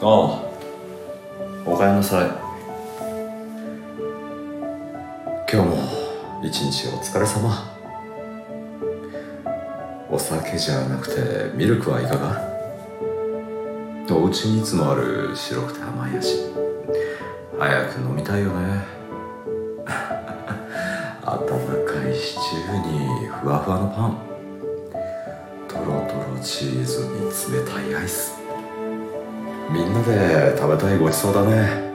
ああ。おかえりなさい。今日も一日お疲れ様。お酒じゃなくてミルクはいかが？お家にいつもある白くて甘い味。早く飲みたいよね。温かいシチューにふわふわのパン。とろとろチーズに冷たいアイス。みんなで食べたいごちそうだね。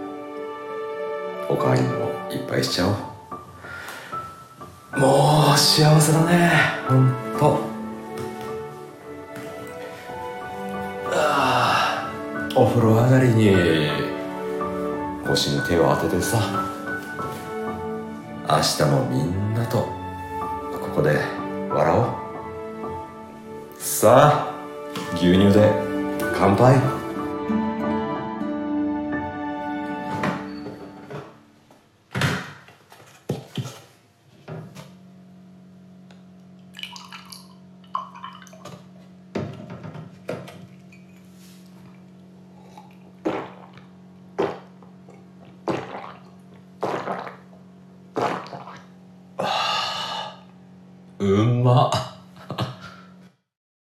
おかわりもいっぱいしちゃおう。もう幸せだねほんと。ああお風呂上がりに腰に手を当ててさ明日もみんなとここで笑おう。さあ牛乳で乾杯。うまっ。